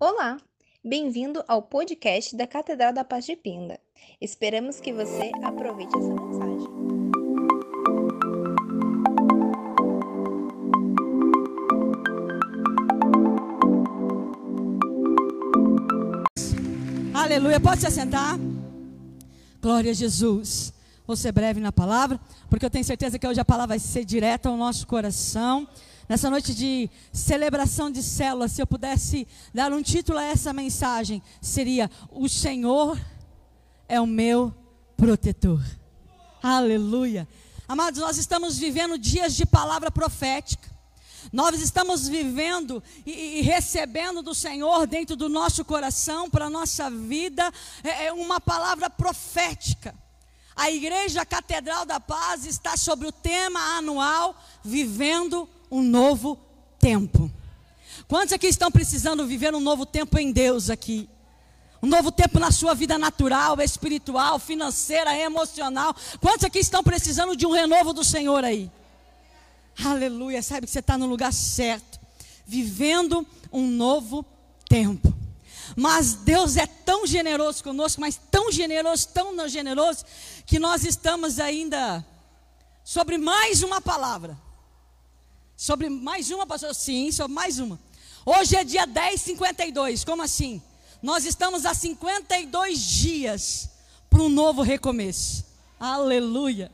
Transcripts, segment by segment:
Olá, bem-vindo ao podcast da Catedral da Paz de Pinda. Esperamos que você aproveite essa mensagem. Aleluia. Pode se assentar? Glória a Jesus. Vou ser breve na palavra, porque eu tenho certeza que hoje a palavra vai ser direta ao nosso coração. Nessa noite de celebração de célula, se eu pudesse dar um título a essa mensagem, seria: O Senhor é o meu protetor. Aleluia. Amados, nós estamos vivendo dias de palavra profética. Nós estamos vivendo e, e, recebendo do Senhor dentro do nosso coração, para a nossa vida, é, é uma palavra profética. A Igreja Catedral da Paz está sobre o tema anual Vivendo um Novo Tempo. Quantos aqui estão precisando viver um novo tempo em Deus aqui? Um novo tempo na sua vida natural, espiritual, financeira, emocional. Quantos aqui estão precisando de um renovo do Senhor aí? Aleluia, sabe que você está no lugar certo, vivendo um novo tempo. Mas Deus é tão generoso conosco, mas tão generoso, tão generoso, que nós estamos ainda sobre mais uma palavra. Sobre mais uma, pastor? Sim, sobre mais uma. Hoje é dia 10, 52. Como assim? Nós estamos há 52 dias para um novo recomeço. Aleluia.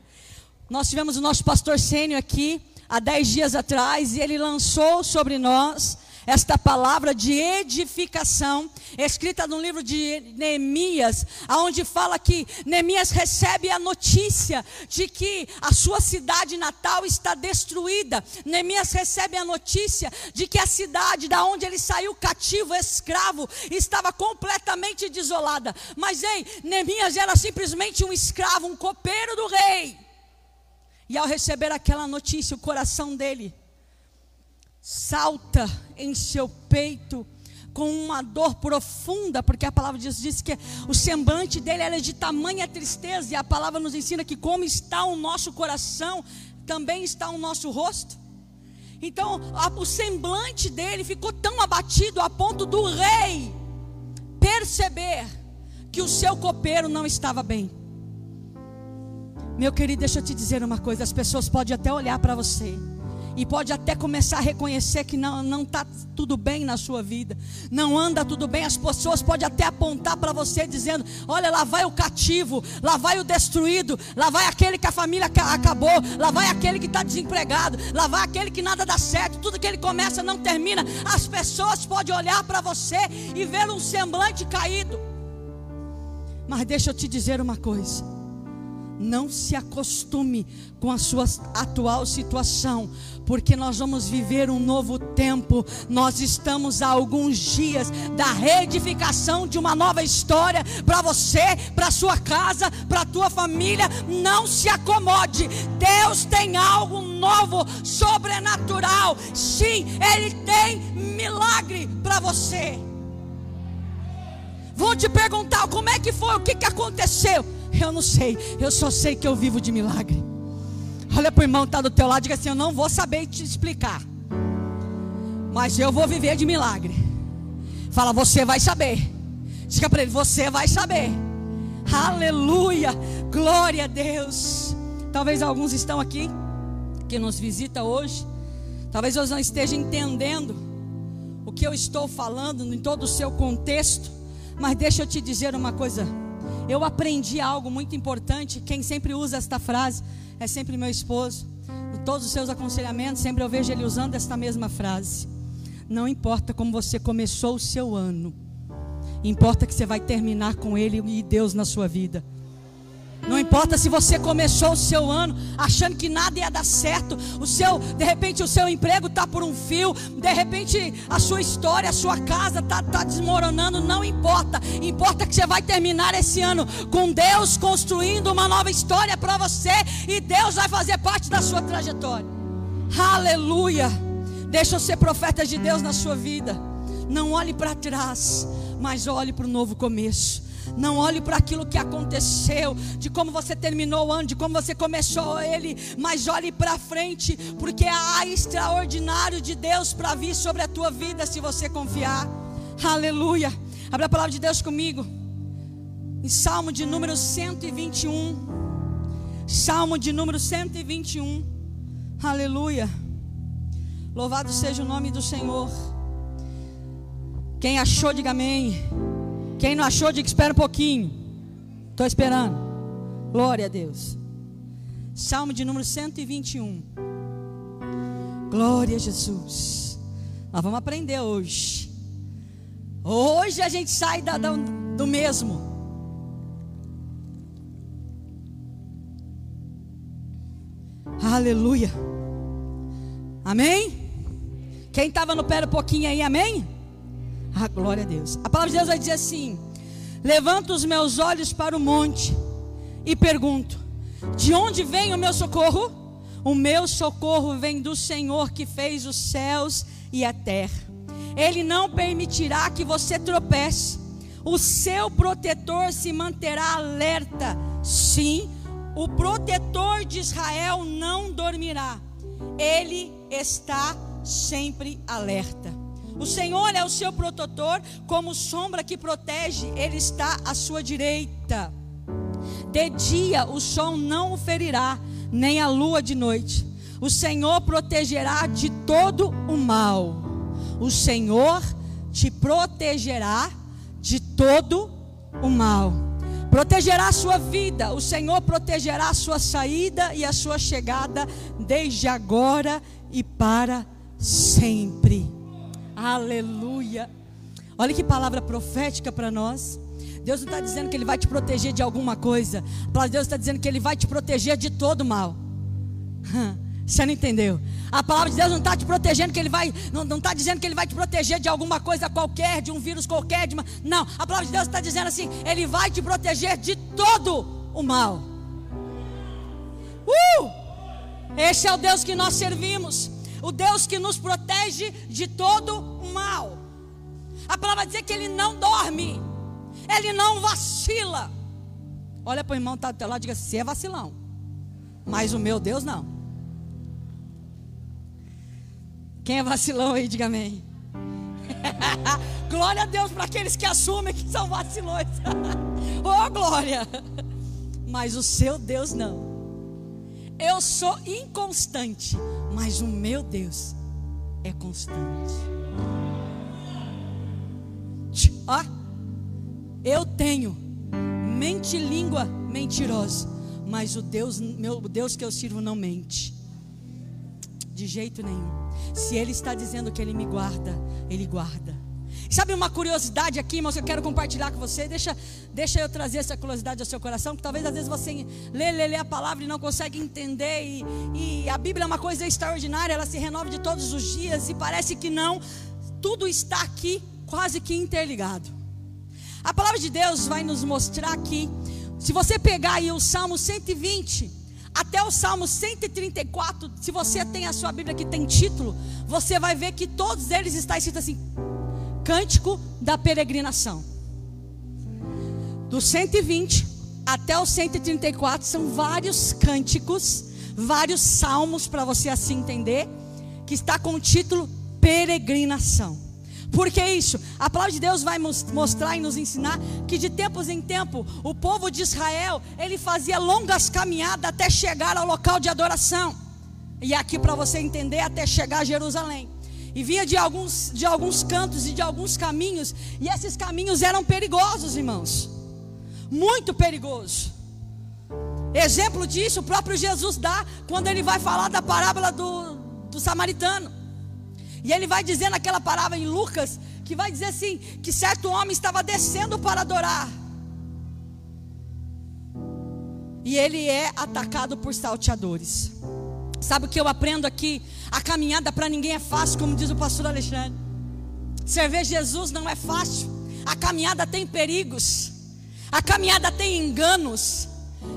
Nós tivemos o nosso pastor Sênio aqui há 10 dias atrás e ele lançou sobre nós esta palavra de edificação, escrita no livro de Neemias, aonde fala que Neemias recebe a notícia de que a sua cidade natal está destruída. Neemias recebe a notícia de que a cidade da onde ele saiu cativo, escravo, estava completamente desolada. Mas ei, Neemias era simplesmente um escravo, um copeiro do rei. E ao receber aquela notícia, o coração dele salta em seu peito com uma dor profunda, porque a palavra de Deus diz que o semblante dele era de tamanha tristeza, e a palavra nos ensina que como está o nosso coração, também está o nosso rosto. Então, a, o semblante dele ficou tão abatido a ponto do rei perceber que o seu copeiro não estava bem. Meu querido, deixa eu te dizer uma coisa: as pessoas podem até olhar para você e pode até começar a reconhecer que não está tudo bem na sua vida, não anda tudo bem. As pessoas podem até apontar para você dizendo: Olha, lá vai o cativo, lá vai o destruído, lá vai aquele que a família acabou, lá vai aquele que está desempregado, lá vai aquele que nada dá certo, tudo que ele começa não termina. As pessoas podem olhar para você e ver um semblante caído. Mas deixa eu te dizer uma coisa. Não se acostume com a sua atual situação, porque nós vamos viver um novo tempo. Nós estamos há alguns dias da reedificação de uma nova história para você, para sua casa, para tua família. Não se acomode. Deus tem algo novo, sobrenatural. Sim, ele tem milagre para você. Vou te perguntar como é que foi, o que, que aconteceu. Eu não sei, eu só sei que eu vivo de milagre. Olha para o irmão que está do teu lado e diga assim: Eu não vou saber te explicar, mas eu vou viver de milagre. Fala, você vai saber. Diga para ele: Você vai saber. Aleluia, glória a Deus. Talvez alguns estão aqui que nos visita hoje. Talvez você não esteja entendendo o que eu estou falando em todo o seu contexto. Mas deixa eu te dizer uma coisa. Eu aprendi algo muito importante. Quem sempre usa esta frase é sempre meu esposo. Em todos os seus aconselhamentos, sempre eu vejo ele usando esta mesma frase. Não importa como você começou o seu ano, importa que você vai terminar com ele e Deus na sua vida. Não importa se você começou o seu ano achando que nada ia dar certo, o seu, de repente o seu emprego está por um fio, de repente a sua história, a sua casa está tá desmoronando, não importa. Importa que você vai terminar esse ano com Deus construindo uma nova história para você e Deus vai fazer parte da sua trajetória. Aleluia! Deixa eu ser profeta de Deus na sua vida. Não olhe para trás, mas olhe para o novo começo. Não olhe para aquilo que aconteceu, de como você terminou o ano, de como você começou ele, mas olhe para frente, porque há extraordinário de Deus para vir sobre a tua vida se você confiar. Aleluia. Abra a palavra de Deus comigo. Em Salmo de número 121. Salmo de número 121. Aleluia. Louvado seja o nome do Senhor. Quem achou, diga amém. Quem não achou, diga espera um pouquinho. Estou esperando. Glória a Deus. Salmo de número 121. Glória a Jesus. Nós vamos aprender hoje. Hoje a gente sai da, da, do mesmo. Aleluia. Amém? Quem estava no pé um pouquinho aí, amém? Ah, glória a Deus. A palavra de Deus vai dizer assim: Levanto os meus olhos para o monte e pergunto: De onde vem o meu socorro? O meu socorro vem do Senhor que fez os céus e a terra. Ele não permitirá que você tropece. O seu protetor se manterá alerta. Sim, o protetor de Israel não dormirá. Ele está sempre alerta. O Senhor é o seu protetor, como sombra que protege, ele está à sua direita. De dia o sol não o ferirá, nem a lua de noite. O Senhor protegerá de todo o mal. O Senhor te protegerá de todo o mal. Protegerá a sua vida, o Senhor protegerá a sua saída e a sua chegada, desde agora e para sempre. Aleluia. Olha que palavra profética para nós. Deus não está dizendo que Ele vai te proteger de alguma coisa. A palavra de Deus está dizendo que Ele vai te proteger de todo mal. Você não entendeu? A palavra de Deus não está te protegendo que Ele vai, não está dizendo que Ele vai te proteger de alguma coisa qualquer, de um vírus qualquer, de uma, não. A palavra de Deus está dizendo assim: Ele vai te proteger de todo o mal. Uh! Esse é o Deus que nós servimos o Deus que nos protege de todo mal. A palavra diz que ele não dorme, ele não vacila. Olha para o irmão que está do teu lado e diga: você é vacilão, mas o meu Deus não. Quem é vacilão aí, diga amém. glória a Deus para aqueles que assumem que são vacilões. oh, glória! Mas o seu Deus não. Eu sou inconstante, mas o meu Deus é constante. Ó, eu tenho mente língua mentirosa, mas o Deus, meu Deus que eu sirvo não mente. De jeito nenhum. Se ele está dizendo que ele me guarda, ele guarda. Sabe uma curiosidade aqui, irmãos, que eu quero compartilhar com você? Deixa, deixa eu trazer essa curiosidade ao seu coração, que talvez às vezes você lê, lê, lê a palavra e não consegue entender. E, e a Bíblia é uma coisa extraordinária, ela se renova de todos os dias e parece que não. Tudo está aqui quase que interligado. A palavra de Deus vai nos mostrar aqui. Se você pegar aí o Salmo 120, até o Salmo 134, se você tem a sua Bíblia que tem título, você vai ver que todos eles estão escritos assim: cântico da peregrinação. Do 120 até o 134 são vários cânticos, vários salmos para você assim entender, que está com o título peregrinação. Por que isso? A palavra de Deus vai mostrar e nos ensinar que de tempos em tempo o povo de Israel, ele fazia longas caminhadas até chegar ao local de adoração. E aqui para você entender até chegar a Jerusalém e vinha de alguns, de alguns cantos e de alguns caminhos, e esses caminhos eram perigosos, irmãos, muito perigosos. Exemplo disso o próprio Jesus dá quando ele vai falar da parábola do, do samaritano. E ele vai dizer naquela parábola em Lucas, que vai dizer assim: que certo homem estava descendo para adorar. E ele é atacado por salteadores. Sabe o que eu aprendo aqui? A caminhada para ninguém é fácil, como diz o pastor Alexandre. Servir Jesus não é fácil. A caminhada tem perigos. A caminhada tem enganos.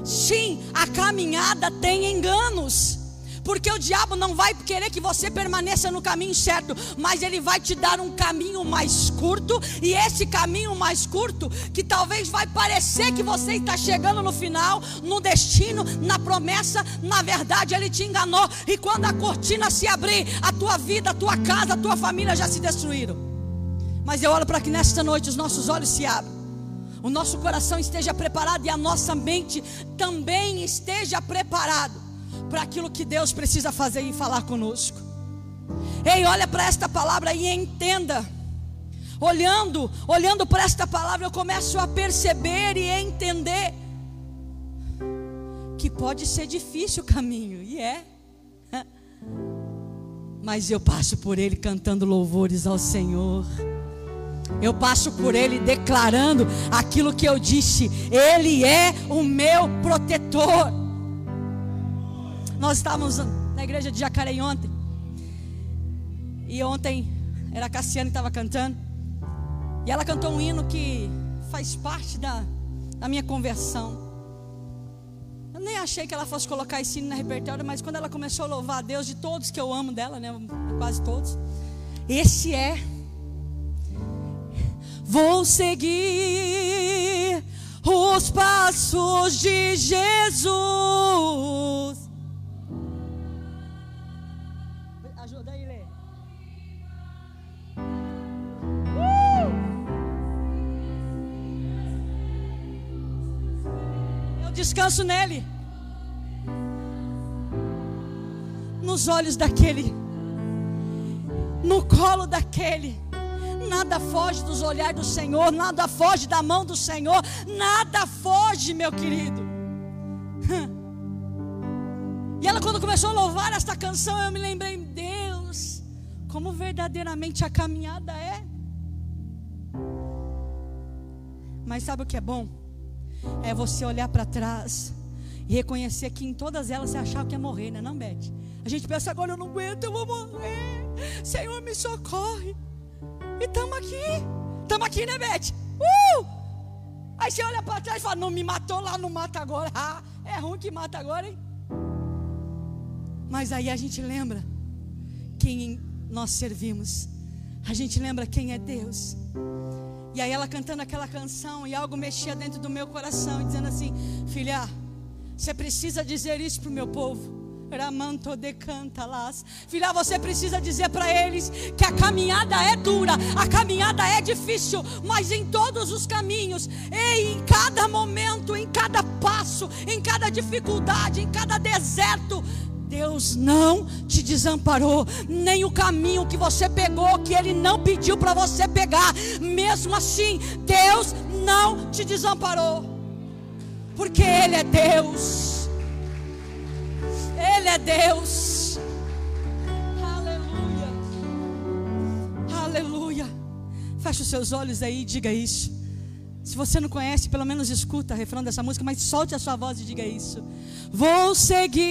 Sim, a caminhada tem enganos. Porque o diabo não vai querer que você permaneça no caminho certo, mas ele vai te dar um caminho mais curto, e esse caminho mais curto, que talvez vai parecer que você está chegando no final, no destino, na promessa, na verdade ele te enganou, e quando a cortina se abrir, a tua vida, a tua casa, a tua família já se destruíram. Mas eu oro para que nesta noite os nossos olhos se abram, o nosso coração esteja preparado e a nossa mente também esteja preparado para aquilo que Deus precisa fazer e falar conosco. Ei, olha para esta palavra e entenda. Olhando, olhando para esta palavra, eu começo a perceber e entender que pode ser difícil o caminho, e é. Mas eu passo por ele cantando louvores ao Senhor. Eu passo por ele declarando aquilo que eu disse. Ele é o meu protetor. Nós estávamos na igreja de Jacareí ontem. E ontem era a Cassiane que estava cantando. E ela cantou um hino que faz parte da, da minha conversão. Eu nem achei que ela fosse colocar esse hino na repertório, mas quando ela começou a louvar a Deus de todos que eu amo dela, né? Quase todos. Esse é. Vou seguir os passos de Jesus. Descanso nele. Nos olhos daquele. No colo daquele. Nada foge dos olhares do Senhor, nada foge da mão do Senhor, nada foge, meu querido. E ela, quando começou a louvar esta canção, eu me lembrei, Deus, como verdadeiramente a caminhada é. Mas sabe o que é bom? É você olhar para trás e reconhecer que em todas elas você achava que ia morrer, né? Não, Beth? A gente pensa agora, eu não aguento, eu vou morrer. Senhor, me socorre. E estamos aqui. Estamos aqui, né, Beth? Uh! Aí você olha para trás e fala: Não me matou lá, não mata agora. Ah, é ruim que mata agora, hein? Mas aí a gente lembra quem nós servimos. A gente lembra quem é Deus. E aí ela cantando aquela canção e algo mexia dentro do meu coração, dizendo assim: Filha, você precisa dizer isso para o meu povo. Ramanto de cantalas. Filha, você precisa dizer para eles que a caminhada é dura, a caminhada é difícil, mas em todos os caminhos, e em cada momento, em cada passo, em cada dificuldade, em cada deserto, Deus não te desamparou, nem o caminho que você pegou, que Ele não pediu para você pegar, mesmo assim, Deus não te desamparou, porque Ele é Deus. Ele é Deus. Aleluia. Aleluia. Feche os seus olhos aí e diga isso. Se você não conhece, pelo menos escuta o refrão dessa música, mas solte a sua voz e diga isso. Vou seguir.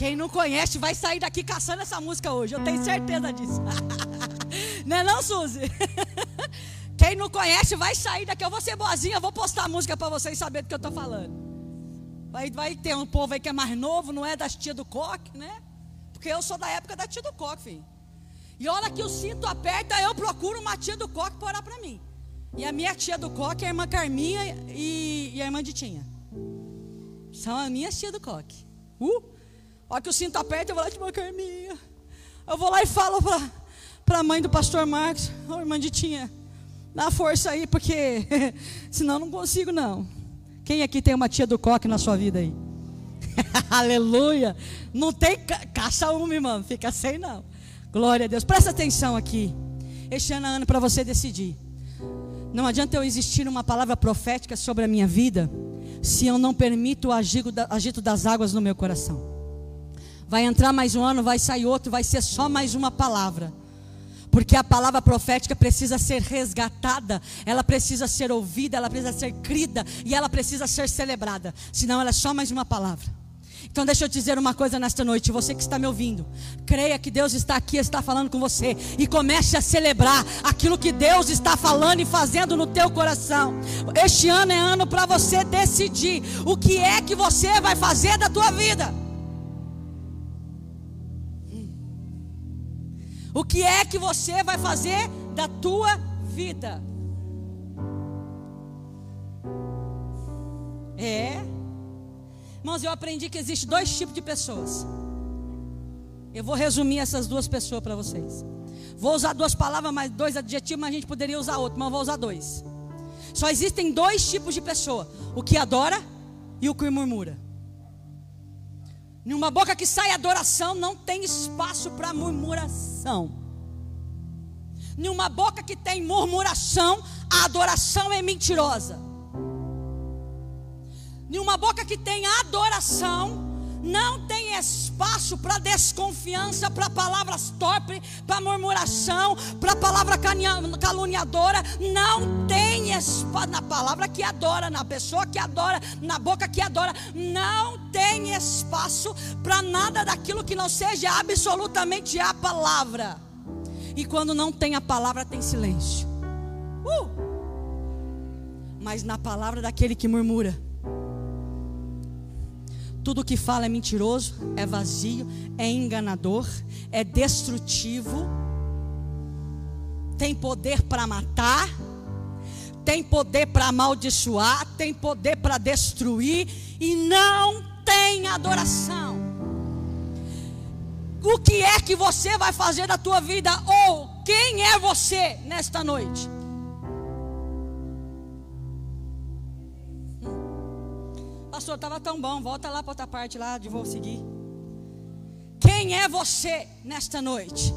Quem não conhece vai sair daqui caçando essa música hoje, eu tenho certeza disso. não é não, Suzy? Quem não conhece vai sair daqui. Eu vou ser boazinha, eu vou postar a música para vocês saberem do que eu estou falando. Vai, vai ter um povo aí que é mais novo, não é das tia do coque, né? Porque eu sou da época da tia do coque, filho. E hora que o cinto aperta, eu procuro uma tia do coque para orar para mim. E a minha tia do coque é a irmã Carminha e, e a irmã Ditinha. São as minhas tias do coque. Uh! Hora que o cinto aperta, eu vou lá de irmã Carminha. Eu vou lá e falo para a mãe do pastor Marcos, ô oh, irmã Ditinha, dá força aí, porque senão não consigo não. Quem aqui tem uma tia do coque na sua vida aí? Aleluia! Não tem ca caça uma, irmão, fica sem não. Glória a Deus. Presta atenção aqui. Este ano é ano para você decidir. Não adianta eu existir uma palavra profética sobre a minha vida se eu não permito o agito das águas no meu coração. Vai entrar mais um ano, vai sair outro, vai ser só mais uma palavra. Porque a palavra profética precisa ser resgatada, ela precisa ser ouvida, ela precisa ser crida e ela precisa ser celebrada. Senão ela é só mais uma palavra. Então deixa eu te dizer uma coisa nesta noite, você que está me ouvindo, creia que Deus está aqui, está falando com você e comece a celebrar aquilo que Deus está falando e fazendo no teu coração. Este ano é ano para você decidir o que é que você vai fazer da tua vida. O que é que você vai fazer da tua vida? É. Irmãos, eu aprendi que existe dois tipos de pessoas. Eu vou resumir essas duas pessoas para vocês. Vou usar duas palavras, mas dois adjetivos, mas a gente poderia usar outro, mas eu vou usar dois. Só existem dois tipos de pessoa: o que adora e o que murmura. Numa boca que sai adoração, não tem espaço para murmuração. Numa boca que tem murmuração, a adoração é mentirosa. Numa boca que tem adoração, não tem espaço para desconfiança, para palavras torpes, para murmuração, para palavra caluniadora. Não tem espaço na palavra que adora, na pessoa que adora, na boca que adora. Não tem espaço para nada daquilo que não seja absolutamente a palavra. E quando não tem a palavra, tem silêncio. Uh! Mas na palavra daquele que murmura tudo que fala é mentiroso, é vazio, é enganador, é destrutivo, tem poder para matar, tem poder para amaldiçoar, tem poder para destruir e não tem adoração. O que é que você vai fazer da tua vida ou quem é você nesta noite? Pastor, estava tão bom, volta lá para outra parte lá, de vou seguir. Quem é você nesta noite?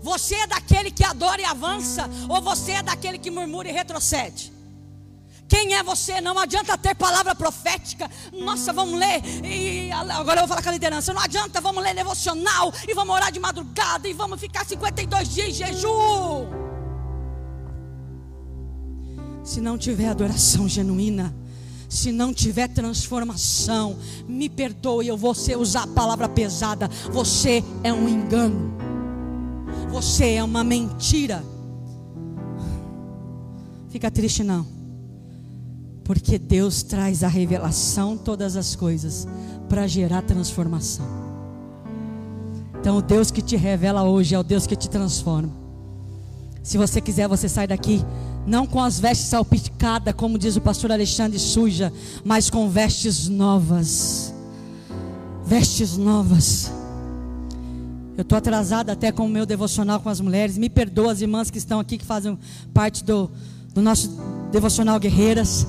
Você é daquele que adora e avança, ou você é daquele que murmura e retrocede? Quem é você? Não adianta ter palavra profética. Nossa, vamos ler. E agora eu vou falar com a liderança. Não adianta, vamos ler devocional. E vamos orar de madrugada. E vamos ficar 52 dias em jejum. Se não tiver adoração genuína, se não tiver transformação, me perdoe, eu vou usar a palavra pesada. Você é um engano, você é uma mentira. Fica triste, não, porque Deus traz a revelação, todas as coisas, para gerar transformação. Então, o Deus que te revela hoje é o Deus que te transforma. Se você quiser, você sai daqui não com as vestes salpicadas, como diz o pastor Alexandre, suja, mas com vestes novas. Vestes novas. Eu estou atrasada até com o meu devocional com as mulheres. Me perdoa as irmãs que estão aqui, que fazem parte do, do nosso devocional Guerreiras.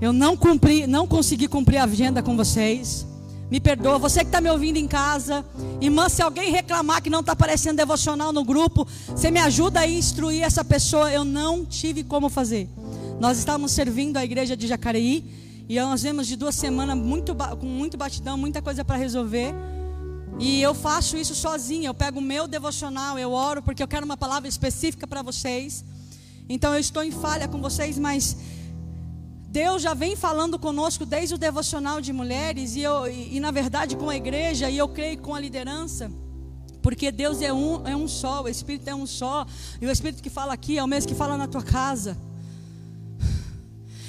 Eu não cumpri, não consegui cumprir a agenda com vocês. Me perdoa, você que está me ouvindo em casa, irmã, se alguém reclamar que não está aparecendo devocional no grupo, você me ajuda a instruir essa pessoa. Eu não tive como fazer. Nós estávamos servindo a igreja de Jacareí e nós vemos de duas semanas muito, com muito batidão, muita coisa para resolver. E eu faço isso sozinha. Eu pego o meu devocional, eu oro porque eu quero uma palavra específica para vocês. Então eu estou em falha com vocês, mas Deus já vem falando conosco desde o devocional de mulheres e, eu, e, e, na verdade com a igreja e eu creio com a liderança, porque Deus é um, é um só, o Espírito é um só, e o Espírito que fala aqui é o mesmo que fala na tua casa.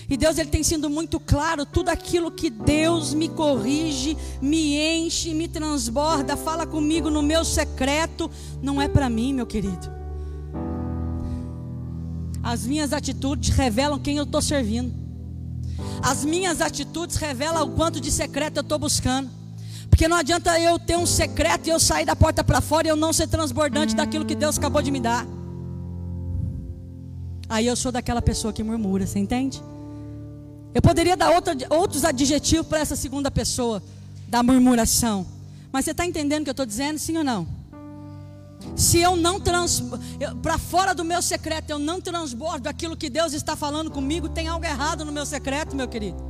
E Deus ele tem sido muito claro, tudo aquilo que Deus me corrige, me enche, me transborda, fala comigo no meu secreto, não é para mim, meu querido. As minhas atitudes revelam quem eu estou servindo. As minhas atitudes revelam o quanto de secreto eu estou buscando. Porque não adianta eu ter um secreto e eu sair da porta para fora e eu não ser transbordante daquilo que Deus acabou de me dar. Aí eu sou daquela pessoa que murmura, você entende? Eu poderia dar outra, outros adjetivos para essa segunda pessoa, da murmuração. Mas você está entendendo o que eu estou dizendo, sim ou não? Se eu não trans, para fora do meu secreto, eu não transbordo aquilo que Deus está falando comigo, tem algo errado no meu secreto, meu querido.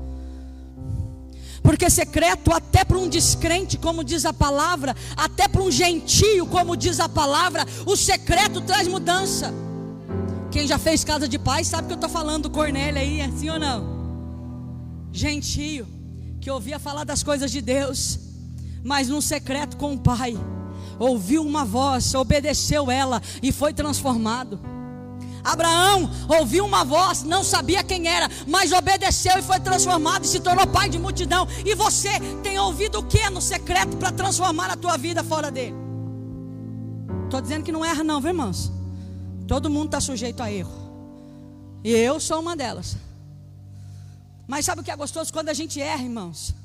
Porque secreto, até para um descrente, como diz a palavra, até para um gentio, como diz a palavra, o secreto traz mudança. Quem já fez casa de paz sabe que eu estou falando do Cornélio aí, assim ou não? Gentio que ouvia falar das coisas de Deus, mas num secreto com o Pai, ouviu uma voz, obedeceu ela e foi transformado. Abraão ouviu uma voz, não sabia quem era, mas obedeceu e foi transformado e se tornou pai de multidão. E você tem ouvido o que no secreto para transformar a tua vida fora dele? Estou dizendo que não erra, não, viu, irmãos? Todo mundo está sujeito a erro. E eu sou uma delas. Mas sabe o que é gostoso quando a gente erra, irmãos?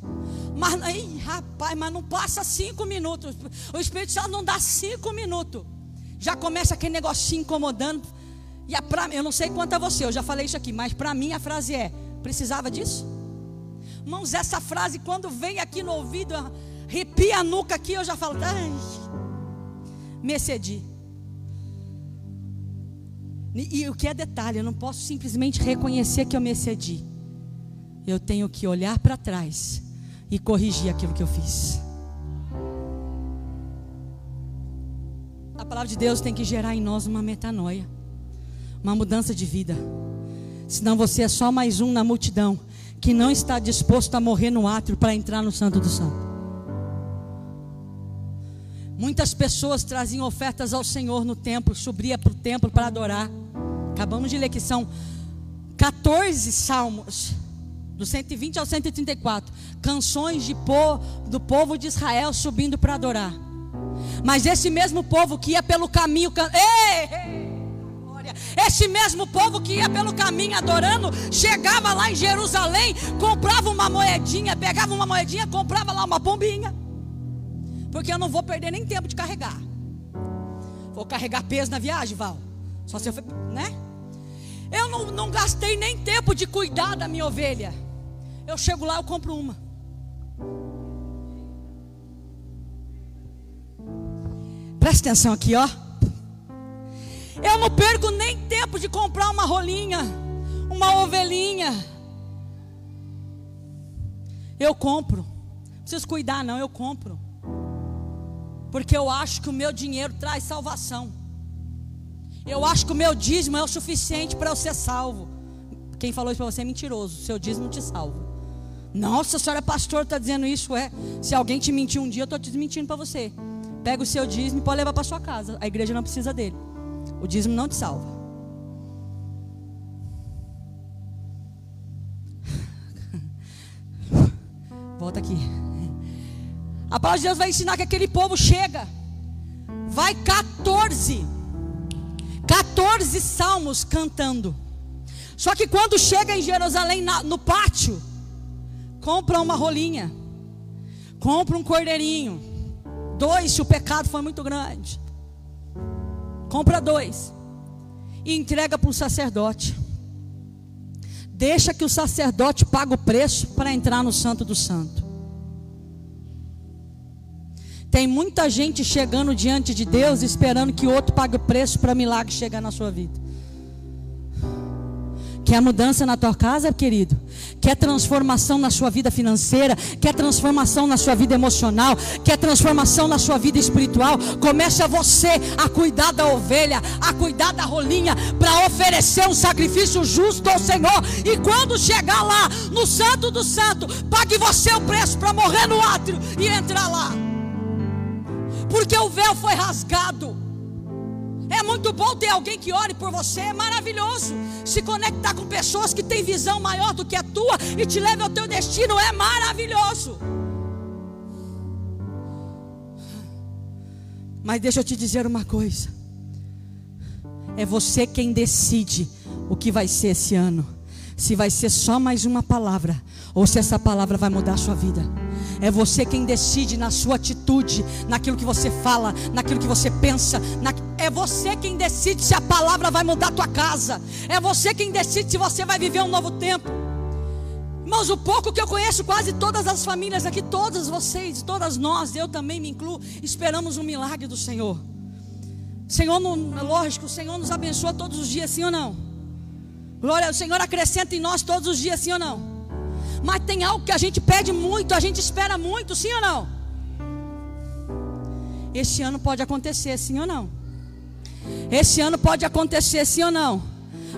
Mas, ai, rapaz, mas não passa cinco minutos. O Espírito Santo não dá cinco minutos. Já começa aquele negocinho incomodando. E a pra, eu não sei quanto a você, eu já falei isso aqui, mas para mim a frase é: precisava disso? Irmãos, essa frase quando vem aqui no ouvido, arrepia a nuca aqui, eu já falo, ai, me excedi. E, e o que é detalhe, eu não posso simplesmente reconhecer que eu me excedi. Eu tenho que olhar para trás e corrigir aquilo que eu fiz. A palavra de Deus tem que gerar em nós uma metanoia uma mudança de vida. Senão você é só mais um na multidão que não está disposto a morrer no átrio para entrar no Santo do Santo. Muitas pessoas traziam ofertas ao Senhor no templo, subia para o templo para adorar. Acabamos de ler que são 14 salmos, do 120 ao 134, canções de po, do povo de Israel subindo para adorar. Mas esse mesmo povo que ia pelo caminho, ei, ei esse mesmo povo que ia pelo caminho adorando, chegava lá em Jerusalém, comprava uma moedinha, pegava uma moedinha, comprava lá uma pombinha. Porque eu não vou perder nem tempo de carregar. Vou carregar peso na viagem, Val. Só se eu, né? Eu não, não gastei nem tempo de cuidar da minha ovelha. Eu chego lá, eu compro uma. Presta atenção aqui, ó. Eu não perco nem tempo de comprar uma rolinha, uma ovelhinha. Eu compro. Não preciso cuidar, não, eu compro. Porque eu acho que o meu dinheiro traz salvação. Eu acho que o meu dízimo é o suficiente para eu ser salvo. Quem falou isso para você é mentiroso. Seu dízimo te salva. Nossa, a senhora é pastor, está dizendo isso? É. Se alguém te mentir um dia, eu estou te desmentindo para você. Pega o seu dízimo e pode levar para sua casa. A igreja não precisa dele. O dízimo não te salva. Volta aqui. A palavra de Deus vai ensinar que aquele povo chega. Vai 14. 14 salmos cantando. Só que quando chega em Jerusalém, no pátio, compra uma rolinha. Compra um cordeirinho. Dois, se o pecado foi muito grande. Compra dois e entrega para o sacerdote. Deixa que o sacerdote pague o preço para entrar no Santo do Santo. Tem muita gente chegando diante de Deus esperando que outro pague o preço para milagre chegar na sua vida. Quer mudança na tua casa, querido? Quer transformação na sua vida financeira? Quer transformação na sua vida emocional? Quer transformação na sua vida espiritual? Começa você a cuidar da ovelha, a cuidar da rolinha, para oferecer um sacrifício justo ao Senhor. E quando chegar lá no Santo do Santo, pague você o preço para morrer no átrio e entrar lá. Porque o véu foi rasgado. É muito bom ter alguém que ore por você, é maravilhoso. Se conectar com pessoas que têm visão maior do que a tua e te leve ao teu destino é maravilhoso. Mas deixa eu te dizer uma coisa. É você quem decide o que vai ser esse ano. Se vai ser só mais uma palavra ou se essa palavra vai mudar a sua vida. É você quem decide na sua atitude, naquilo que você fala, naquilo que você pensa. Na... É você quem decide se a palavra vai mudar a tua casa. É você quem decide se você vai viver um novo tempo. Irmãos, o pouco que eu conheço, quase todas as famílias aqui, todas vocês, todas nós, eu também me incluo, esperamos um milagre do Senhor. Senhor, lógico, o Senhor nos abençoa todos os dias, sim ou não? Glória, o Senhor acrescenta em nós todos os dias, sim ou não? Mas tem algo que a gente pede muito, a gente espera muito, sim ou não? Este ano pode acontecer, sim ou não? Esse ano pode acontecer, sim ou não?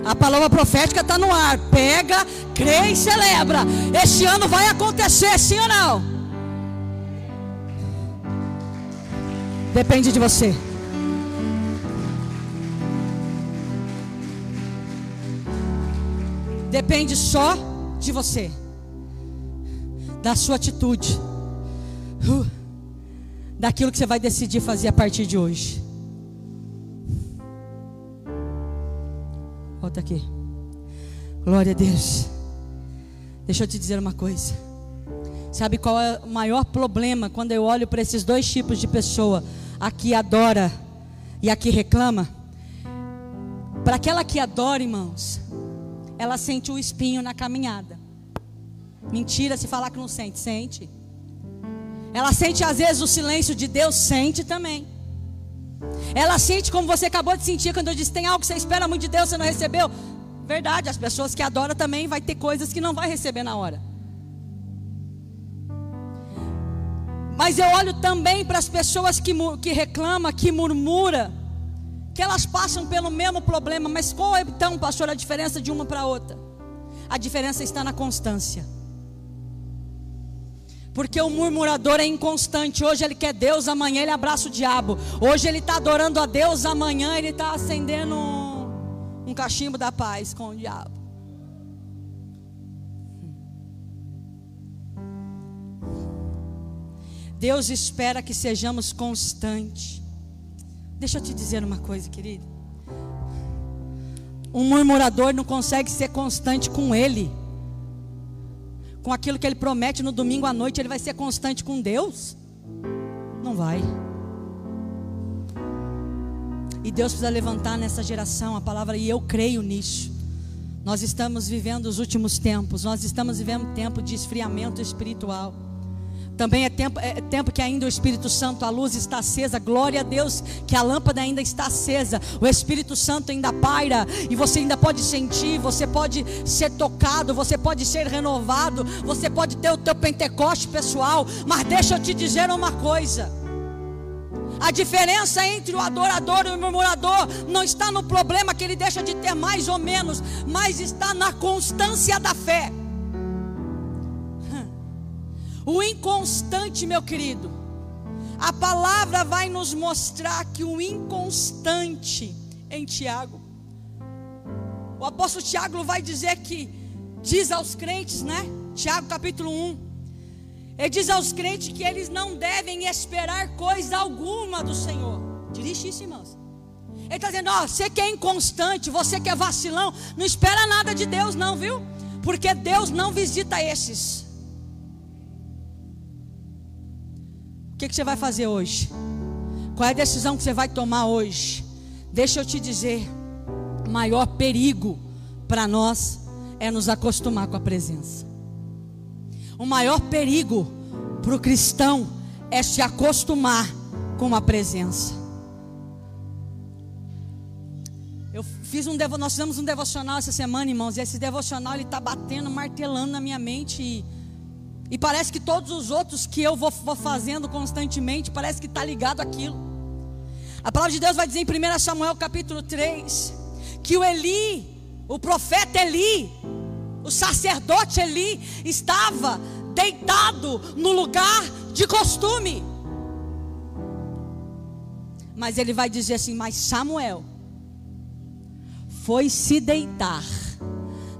A palavra profética está no ar. Pega, crê e celebra. Este ano vai acontecer, sim ou não? Depende de você. Depende só de você, da sua atitude, uh, daquilo que você vai decidir fazer a partir de hoje. Volta aqui. Glória a Deus. Deixa eu te dizer uma coisa. Sabe qual é o maior problema quando eu olho para esses dois tipos de pessoa? A que adora e a que reclama? Para aquela que adora, irmãos, ela sente o espinho na caminhada. Mentira se falar que não sente, sente. Ela sente às vezes o silêncio de Deus, sente também. Ela sente como você acabou de sentir quando eu disse: tem algo que você espera muito de Deus, você não recebeu. Verdade, as pessoas que adoram também vai ter coisas que não vai receber na hora. Mas eu olho também para as pessoas que, que reclamam, que murmuram, que elas passam pelo mesmo problema. Mas qual é então, pastor, a diferença de uma para outra? A diferença está na constância. Porque o murmurador é inconstante. Hoje ele quer Deus, amanhã ele abraça o diabo. Hoje ele está adorando a Deus, amanhã ele está acendendo um, um cachimbo da paz com o diabo. Deus espera que sejamos constantes. Deixa eu te dizer uma coisa, querido. Um murmurador não consegue ser constante com Ele com aquilo que ele promete no domingo à noite, ele vai ser constante com Deus? Não vai. E Deus precisa levantar nessa geração a palavra, e eu creio nisso. Nós estamos vivendo os últimos tempos, nós estamos vivendo um tempo de esfriamento espiritual. Também é tempo, é tempo que ainda o Espírito Santo, a luz está acesa. Glória a Deus que a lâmpada ainda está acesa. O Espírito Santo ainda paira. E você ainda pode sentir, você pode ser tocado, você pode ser renovado, você pode ter o teu Pentecoste pessoal. Mas deixa eu te dizer uma coisa. A diferença entre o adorador e o murmurador não está no problema que ele deixa de ter mais ou menos, mas está na constância da fé. O inconstante, meu querido, a palavra vai nos mostrar que o inconstante em Tiago, o apóstolo Tiago vai dizer que, diz aos crentes, né? Tiago capítulo 1, ele diz aos crentes que eles não devem esperar coisa alguma do Senhor. Dirige isso, irmãos. Ele está dizendo: ó, você que é inconstante, você que é vacilão, não espera nada de Deus, não, viu? Porque Deus não visita esses. Que, que você vai fazer hoje? Qual é a decisão que você vai tomar hoje? Deixa eu te dizer: o maior perigo para nós é nos acostumar com a presença. O maior perigo para o cristão é se acostumar com a presença. Eu fiz um nós fizemos um devocional essa semana, irmãos, e esse devocional ele está batendo, martelando na minha mente. E e parece que todos os outros que eu vou, vou fazendo constantemente, parece que está ligado àquilo. A palavra de Deus vai dizer em 1 Samuel capítulo 3, que o Eli, o profeta Eli, o sacerdote Eli, estava deitado no lugar de costume. Mas ele vai dizer assim: Mas Samuel foi se deitar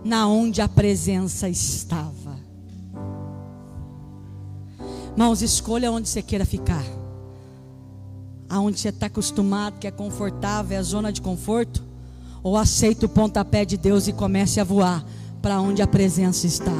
na onde a presença estava. Irmãos, escolha onde você queira ficar. Aonde você está acostumado, que é confortável, é a zona de conforto. Ou aceita o pontapé de Deus e comece a voar para onde a presença está.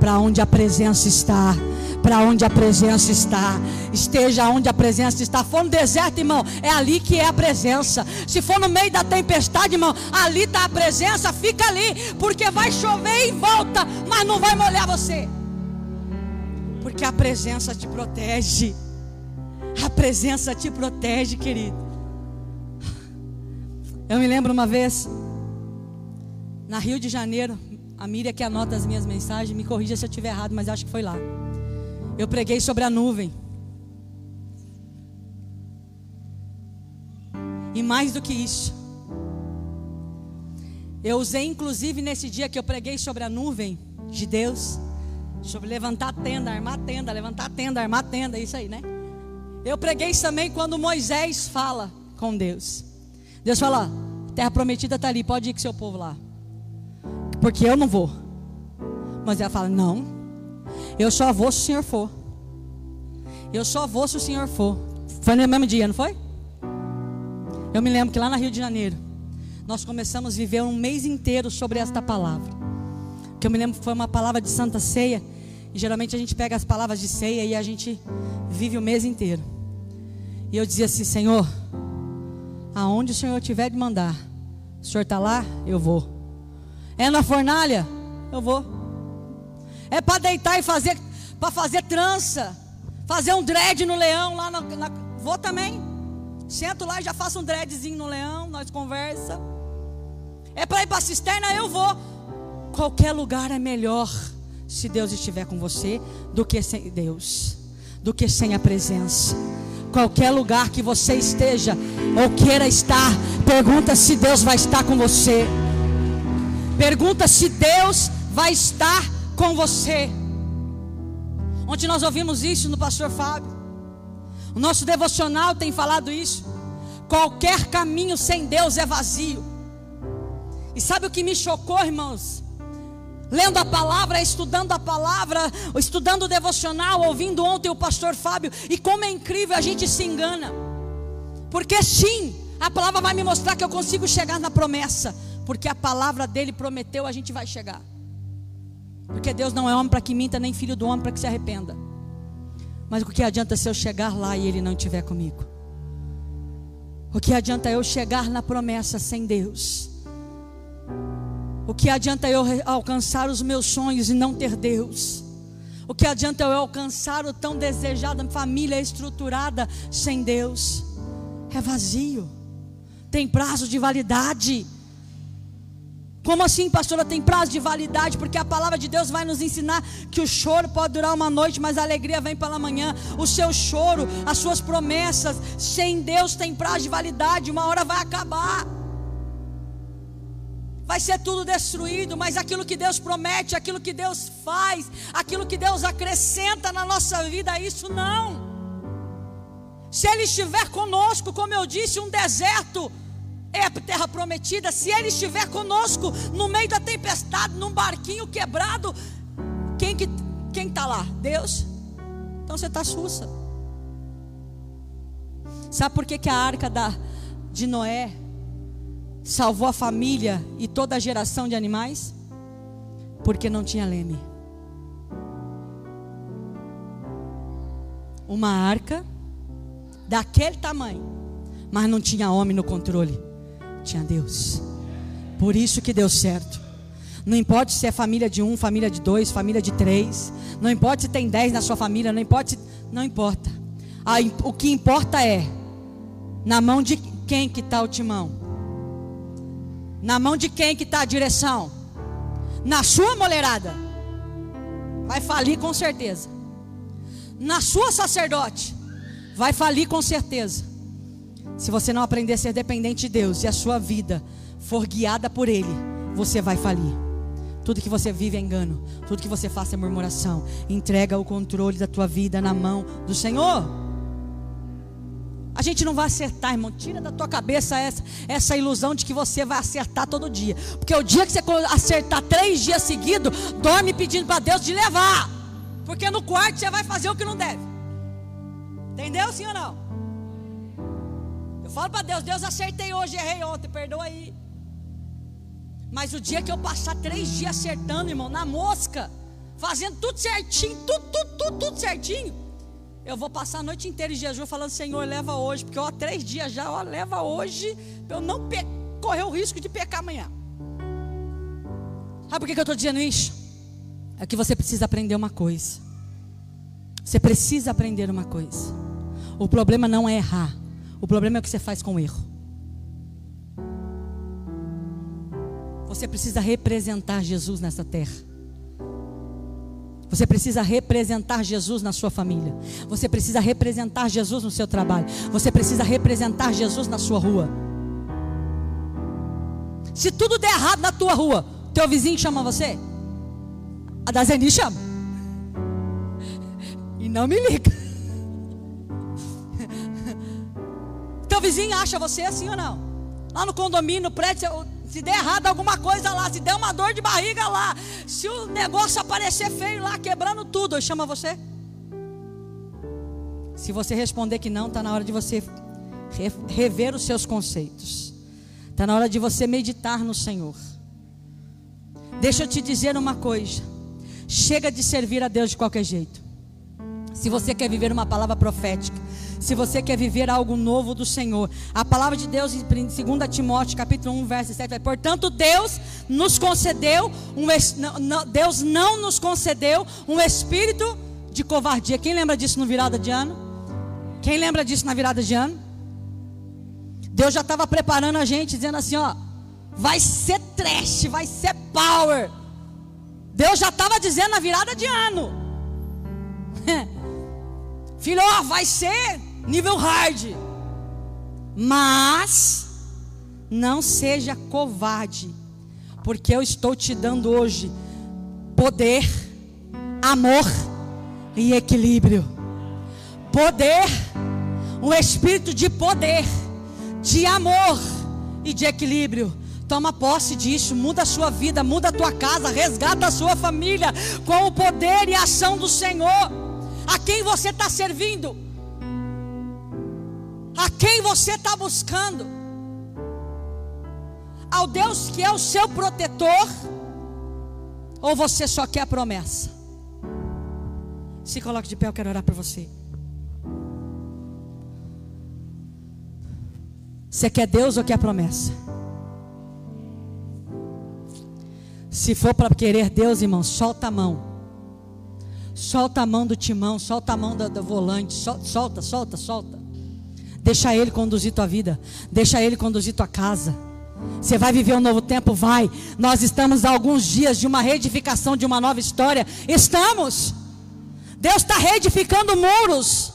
Para onde a presença está. Para onde a presença está. Esteja onde a presença está. For no deserto, irmão, é ali que é a presença. Se for no meio da tempestade, irmão, ali está a presença. Fica ali, porque vai chover e volta, mas não vai molhar você. Porque a presença te protege. A presença te protege, querido. Eu me lembro uma vez, na Rio de Janeiro, a Miriam que anota as minhas mensagens, me corrija se eu estiver errado, mas acho que foi lá. Eu preguei sobre a nuvem. E mais do que isso, Eu usei inclusive nesse dia que eu preguei sobre a nuvem de Deus, sobre levantar tenda, armar tenda, levantar tenda, armar tenda, isso aí, né? Eu preguei isso também quando Moisés fala com Deus. Deus fala: Terra prometida está ali, pode ir com seu povo lá. Porque eu não vou. Mas ela fala: Não, eu só vou se o Senhor for. Eu só vou se o Senhor for. Foi no mesmo dia, não foi? Eu me lembro que lá na Rio de Janeiro, nós começamos a viver um mês inteiro sobre esta palavra. Que eu me lembro que foi uma palavra de Santa Ceia. E geralmente a gente pega as palavras de ceia e a gente vive o mês inteiro. E eu dizia assim: Senhor, aonde o Senhor tiver de mandar, o Senhor está lá, eu vou. É na fornalha, eu vou. É para deitar e fazer, para fazer trança, fazer um dread no leão lá na, na vou também. Sento lá e já faço um dreadzinho no leão, nós conversa. É para ir para a cisterna, eu vou. Qualquer lugar é melhor se Deus estiver com você do que sem Deus, do que sem a presença. Qualquer lugar que você esteja ou queira estar, pergunta se Deus vai estar com você. Pergunta se Deus vai estar com você. Ontem nós ouvimos isso no pastor Fábio. O nosso devocional tem falado isso. Qualquer caminho sem Deus é vazio. E sabe o que me chocou, irmãos? Lendo a palavra, estudando a palavra, estudando o devocional, ouvindo ontem o pastor Fábio, e como é incrível a gente se engana. Porque sim, a palavra vai me mostrar que eu consigo chegar na promessa, porque a palavra dele prometeu, a gente vai chegar. Porque Deus não é homem para que minta, nem filho do homem para que se arrependa. Mas o que adianta se eu chegar lá e Ele não estiver comigo? O que adianta eu chegar na promessa sem Deus? O que adianta eu alcançar os meus sonhos e não ter Deus? O que adianta eu alcançar o tão desejado família estruturada sem Deus? É vazio, tem prazo de validade. Como assim, pastora, tem prazo de validade? Porque a palavra de Deus vai nos ensinar que o choro pode durar uma noite, mas a alegria vem pela manhã. O seu choro, as suas promessas, sem Deus tem prazo de validade, uma hora vai acabar. Vai ser tudo destruído, mas aquilo que Deus promete, aquilo que Deus faz, aquilo que Deus acrescenta na nossa vida, isso não. Se Ele estiver conosco, como eu disse, um deserto é a terra prometida, se Ele estiver conosco no meio da tempestade, num barquinho quebrado, quem que quem está lá? Deus. Então você está sussa. Sabe por que, que a arca da, de Noé salvou a família e toda a geração de animais? Porque não tinha leme. Uma arca daquele tamanho, mas não tinha homem no controle tinha Deus. Por isso que deu certo. Não importa se é família de um, família de dois, família de três. Não importa se tem dez na sua família. Não importa. Se, não importa. o que importa é na mão de quem que está o timão. Na mão de quem que está a direção. Na sua molerada. Vai falir com certeza. Na sua sacerdote. Vai falir com certeza. Se você não aprender a ser dependente de Deus e a sua vida for guiada por Ele, você vai falir. Tudo que você vive é engano, tudo que você faça é murmuração. Entrega o controle da tua vida na mão do Senhor. A gente não vai acertar, irmão. Tira da tua cabeça essa, essa ilusão de que você vai acertar todo dia. Porque o dia que você acertar três dias seguidos, dorme pedindo para Deus te levar. Porque no quarto você vai fazer o que não deve. Entendeu, sim ou não? Eu falo para Deus, Deus acertei hoje, errei ontem, perdoa aí. Mas o dia que eu passar três dias acertando, irmão, na mosca, fazendo tudo certinho, tudo, tudo, tudo, tudo certinho, eu vou passar a noite inteira em jejum falando, Senhor, leva hoje, porque há três dias já, ó, leva hoje, para eu não correr o risco de pecar amanhã. Sabe por que, que eu estou dizendo isso? É que você precisa aprender uma coisa. Você precisa aprender uma coisa. O problema não é errar. O problema é o que você faz com o erro. Você precisa representar Jesus nessa terra. Você precisa representar Jesus na sua família. Você precisa representar Jesus no seu trabalho. Você precisa representar Jesus na sua rua. Se tudo der errado na tua rua, teu vizinho chama você? A da Zeni chama. E não me liga. Teu vizinho acha você assim ou não? Lá no condomínio, no prédio, se der errado alguma coisa lá, se der uma dor de barriga lá, se o negócio aparecer feio lá, quebrando tudo, chama você? Se você responder que não, está na hora de você rever os seus conceitos. Está na hora de você meditar no Senhor. Deixa eu te dizer uma coisa. Chega de servir a Deus de qualquer jeito. Se você quer viver uma palavra profética, se você quer viver algo novo do Senhor, a palavra de Deus em 2 Timóteo, capítulo 1, verso 7, vai, portanto, Deus nos concedeu um Deus não nos concedeu um espírito de covardia. Quem lembra disso no virada de ano? Quem lembra disso na virada de ano? Deus já estava preparando a gente, dizendo assim: ó, vai ser trash, vai ser power. Deus já estava dizendo na virada de ano. Filho, ó, vai ser nível hard. Mas não seja covarde, porque eu estou te dando hoje poder, amor e equilíbrio. Poder, um espírito de poder, de amor e de equilíbrio Toma posse disso, muda a sua vida, muda a tua casa, resgata a sua família com o poder e a ação do Senhor. A quem você está servindo? A quem você está buscando? Ao Deus que é o seu protetor? Ou você só quer a promessa? Se coloque de pé, eu quero orar por você. Você quer Deus ou quer a promessa? Se for para querer Deus, irmão, solta a mão. Solta a mão do timão, solta a mão do, do volante, solta, solta, solta. Deixa Ele conduzir tua vida, deixa Ele conduzir tua casa. Você vai viver um novo tempo? Vai. Nós estamos a alguns dias de uma reedificação, de uma nova história. Estamos. Deus está reedificando muros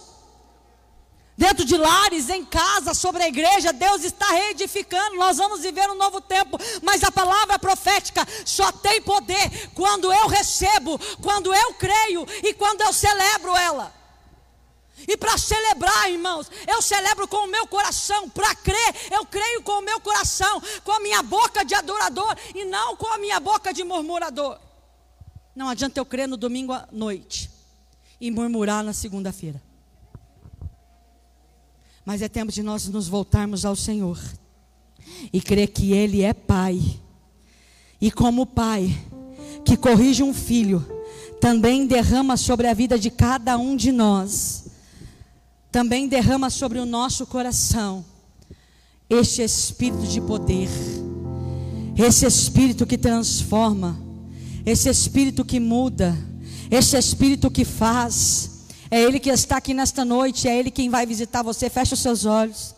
dentro de lares, em casa, sobre a igreja, Deus está reedificando. Nós vamos viver um novo tempo, mas a palavra profética só tem poder quando eu recebo, quando eu creio e quando eu celebro ela. E para celebrar, irmãos, eu celebro com o meu coração. Para crer, eu creio com o meu coração, com a minha boca de adorador e não com a minha boca de murmurador. Não adianta eu crer no domingo à noite e murmurar na segunda-feira. Mas é tempo de nós nos voltarmos ao Senhor e crer que Ele é Pai. E como Pai que corrige um filho, também derrama sobre a vida de cada um de nós, também derrama sobre o nosso coração este espírito de poder, esse espírito que transforma, esse espírito que muda, esse espírito que faz é Ele que está aqui nesta noite, é Ele quem vai visitar você. Feche os seus olhos.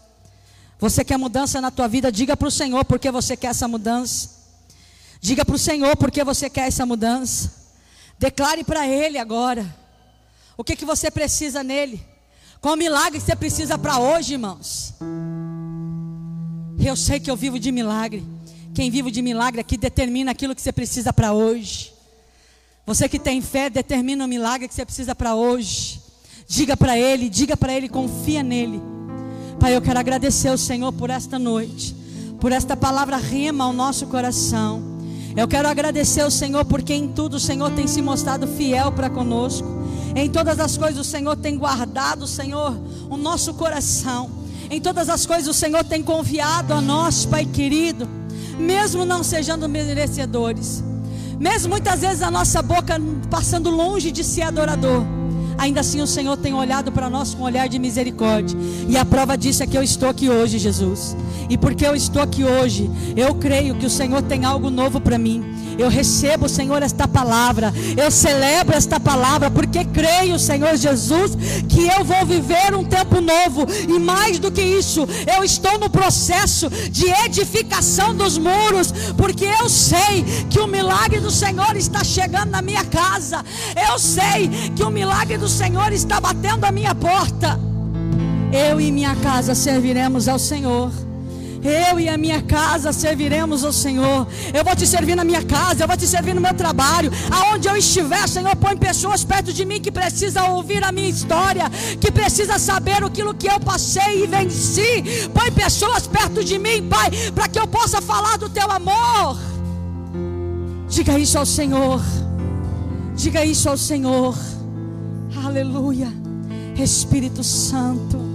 Você quer mudança na tua vida? Diga para o Senhor porque você quer essa mudança. Diga para o Senhor porque você quer essa mudança. Declare para Ele agora. O que, que você precisa nele? Qual milagre você precisa para hoje, irmãos? Eu sei que eu vivo de milagre. Quem vive de milagre aqui determina aquilo que você precisa para hoje. Você que tem fé, determina o milagre que você precisa para hoje. Diga para Ele, diga para Ele, confia nele. Pai, eu quero agradecer ao Senhor por esta noite, por esta palavra rima ao nosso coração. Eu quero agradecer ao Senhor porque em tudo o Senhor tem se mostrado fiel para conosco. Em todas as coisas o Senhor tem guardado, Senhor, o nosso coração. Em todas as coisas o Senhor tem confiado a nós, Pai querido, mesmo não sejando merecedores. Mesmo muitas vezes a nossa boca passando longe de ser adorador. Ainda assim o Senhor tem olhado para nós com um olhar de misericórdia. E a prova disso é que eu estou aqui hoje, Jesus. E porque eu estou aqui hoje, eu creio que o Senhor tem algo novo para mim. Eu recebo, Senhor, esta palavra. Eu celebro esta palavra porque creio, Senhor Jesus, que eu vou viver um tempo novo. E mais do que isso, eu estou no processo de edificação dos muros, porque eu sei que o milagre do Senhor está chegando na minha casa. Eu sei que o milagre do Senhor está batendo a minha porta. Eu e minha casa serviremos ao Senhor. Eu e a minha casa serviremos ao Senhor. Eu vou te servir na minha casa, eu vou te servir no meu trabalho. Aonde eu estiver, Senhor, põe pessoas perto de mim que precisam ouvir a minha história, que precisa saber aquilo que eu passei e venci. Põe pessoas perto de mim, Pai, para que eu possa falar do teu amor. Diga isso ao Senhor. Diga isso ao Senhor. Aleluia. Espírito Santo.